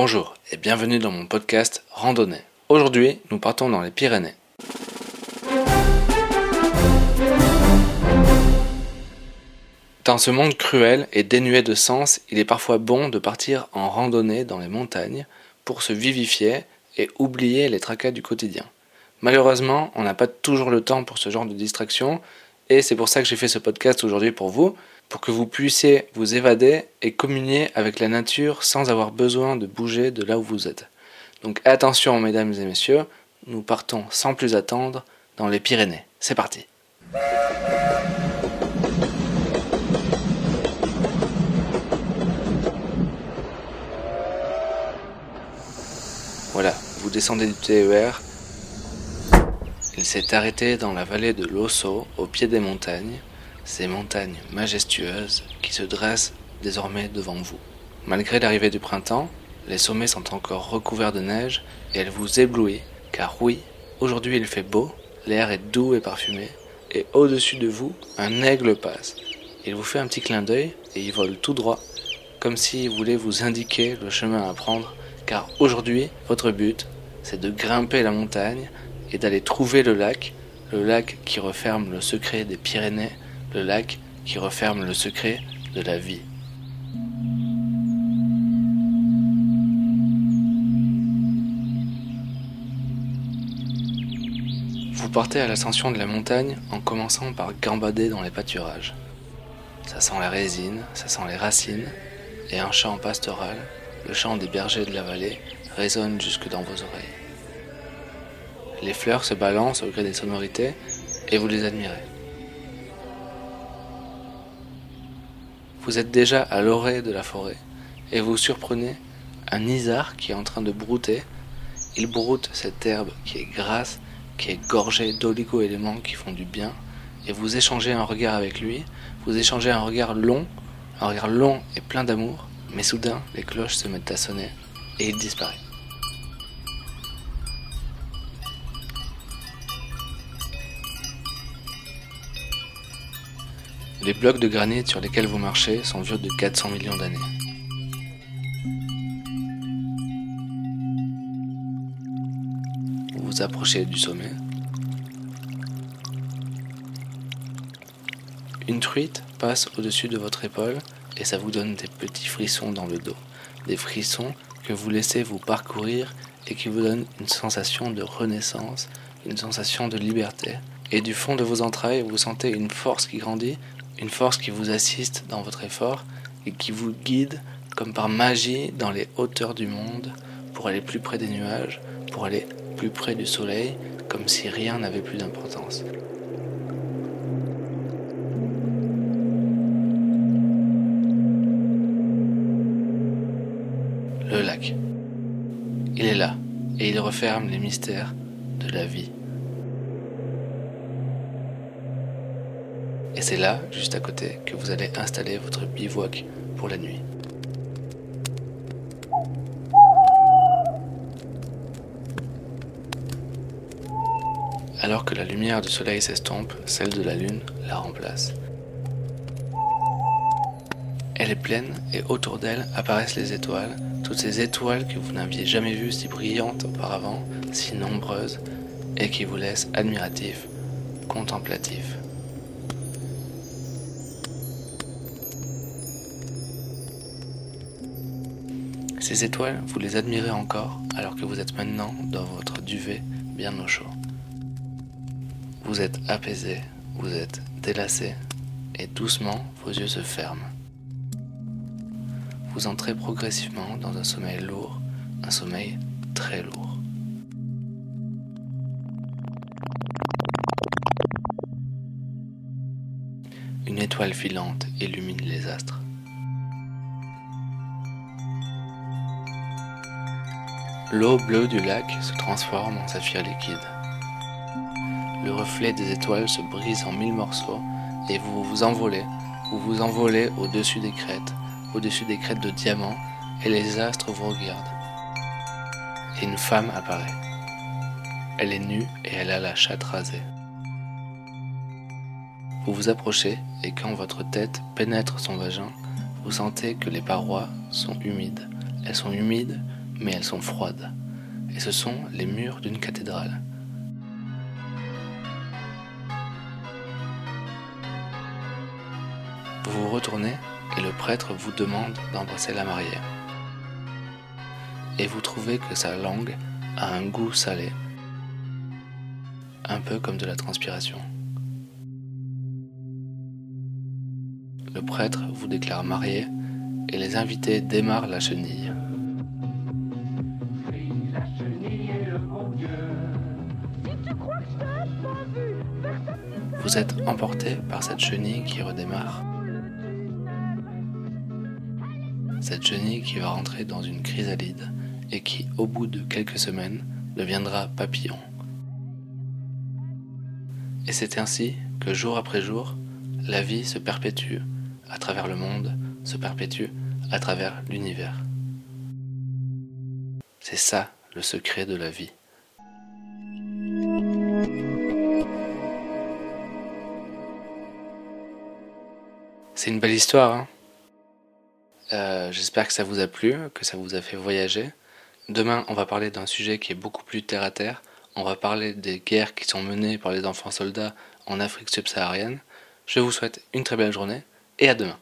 Bonjour et bienvenue dans mon podcast Randonnée. Aujourd'hui, nous partons dans les Pyrénées. Dans ce monde cruel et dénué de sens, il est parfois bon de partir en randonnée dans les montagnes pour se vivifier et oublier les tracas du quotidien. Malheureusement, on n'a pas toujours le temps pour ce genre de distraction et c'est pour ça que j'ai fait ce podcast aujourd'hui pour vous, pour que vous puissiez vous évader et communier avec la nature sans avoir besoin de bouger de là où vous êtes. Donc attention mesdames et messieurs, nous partons sans plus attendre dans les Pyrénées. C'est parti. Voilà, vous descendez du TER. Il s'est arrêté dans la vallée de l'Osso, au pied des montagnes, ces montagnes majestueuses qui se dressent désormais devant vous. Malgré l'arrivée du printemps, les sommets sont encore recouverts de neige et elle vous éblouit, car oui, aujourd'hui il fait beau, l'air est doux et parfumé, et au-dessus de vous, un aigle passe. Il vous fait un petit clin d'œil et il vole tout droit, comme s'il voulait vous indiquer le chemin à prendre, car aujourd'hui, votre but, c'est de grimper la montagne et d'aller trouver le lac, le lac qui referme le secret des Pyrénées, le lac qui referme le secret de la vie. Vous partez à l'ascension de la montagne en commençant par gambader dans les pâturages. Ça sent la résine, ça sent les racines, et un chant pastoral, le chant des bergers de la vallée, résonne jusque dans vos oreilles. Les fleurs se balancent au gré des sonorités et vous les admirez. Vous êtes déjà à l'orée de la forêt et vous surprenez un isard qui est en train de brouter. Il broute cette herbe qui est grasse, qui est gorgée d'oligo-éléments qui font du bien et vous échangez un regard avec lui. Vous échangez un regard long, un regard long et plein d'amour, mais soudain les cloches se mettent à sonner et il disparaît. Les blocs de granit sur lesquels vous marchez sont vieux de 400 millions d'années. Vous vous approchez du sommet. Une truite passe au-dessus de votre épaule et ça vous donne des petits frissons dans le dos. Des frissons que vous laissez vous parcourir et qui vous donnent une sensation de renaissance, une sensation de liberté. Et du fond de vos entrailles, vous sentez une force qui grandit une force qui vous assiste dans votre effort et qui vous guide comme par magie dans les hauteurs du monde pour aller plus près des nuages, pour aller plus près du soleil, comme si rien n'avait plus d'importance. Le lac. Il est là et il referme les mystères de la vie. Et c'est là, juste à côté, que vous allez installer votre bivouac pour la nuit. Alors que la lumière du soleil s'estompe, celle de la lune la remplace. Elle est pleine et autour d'elle apparaissent les étoiles, toutes ces étoiles que vous n'aviez jamais vues si brillantes auparavant, si nombreuses, et qui vous laissent admiratifs, contemplatifs. Ces étoiles, vous les admirez encore alors que vous êtes maintenant dans votre duvet bien au chaud. Vous êtes apaisé, vous êtes délassé et doucement vos yeux se ferment. Vous entrez progressivement dans un sommeil lourd, un sommeil très lourd. Une étoile filante illumine les astres. L'eau bleue du lac se transforme en saphir liquide. Le reflet des étoiles se brise en mille morceaux et vous vous envolez, vous vous envolez au-dessus des crêtes, au-dessus des crêtes de diamants et les astres vous regardent. Et une femme apparaît. Elle est nue et elle a la chatte rasée. Vous vous approchez et quand votre tête pénètre son vagin, vous sentez que les parois sont humides. Elles sont humides mais elles sont froides, et ce sont les murs d'une cathédrale. Vous vous retournez et le prêtre vous demande d'embrasser la mariée. Et vous trouvez que sa langue a un goût salé, un peu comme de la transpiration. Le prêtre vous déclare marié et les invités démarrent la chenille. Vous êtes emporté par cette chenille qui redémarre. Cette chenille qui va rentrer dans une chrysalide et qui, au bout de quelques semaines, deviendra papillon. Et c'est ainsi que jour après jour, la vie se perpétue à travers le monde, se perpétue à travers l'univers. C'est ça le secret de la vie. C'est une belle histoire. Hein euh, J'espère que ça vous a plu, que ça vous a fait voyager. Demain, on va parler d'un sujet qui est beaucoup plus terre à terre. On va parler des guerres qui sont menées par les enfants soldats en Afrique subsaharienne. Je vous souhaite une très belle journée et à demain.